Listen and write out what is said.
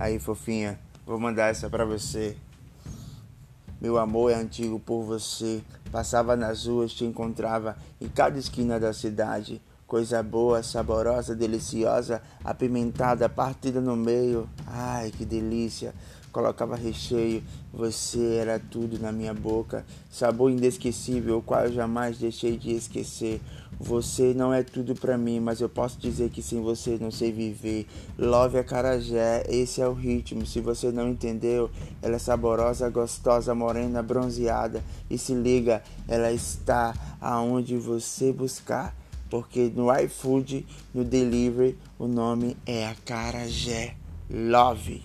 Aí, fofinha, vou mandar essa pra você. Meu amor é antigo por você. Passava nas ruas, te encontrava em cada esquina da cidade. Coisa boa, saborosa, deliciosa, apimentada, partida no meio. Ai, que delícia! colocava recheio, você era tudo na minha boca, sabor inesquecível, o qual eu jamais deixei de esquecer. Você não é tudo para mim, mas eu posso dizer que sem você não sei viver. Love a carajé, esse é o ritmo. Se você não entendeu, ela é saborosa, gostosa, morena, bronzeada. E se liga, ela está aonde você buscar. Porque no iFood, no delivery, o nome é a carajé. Love.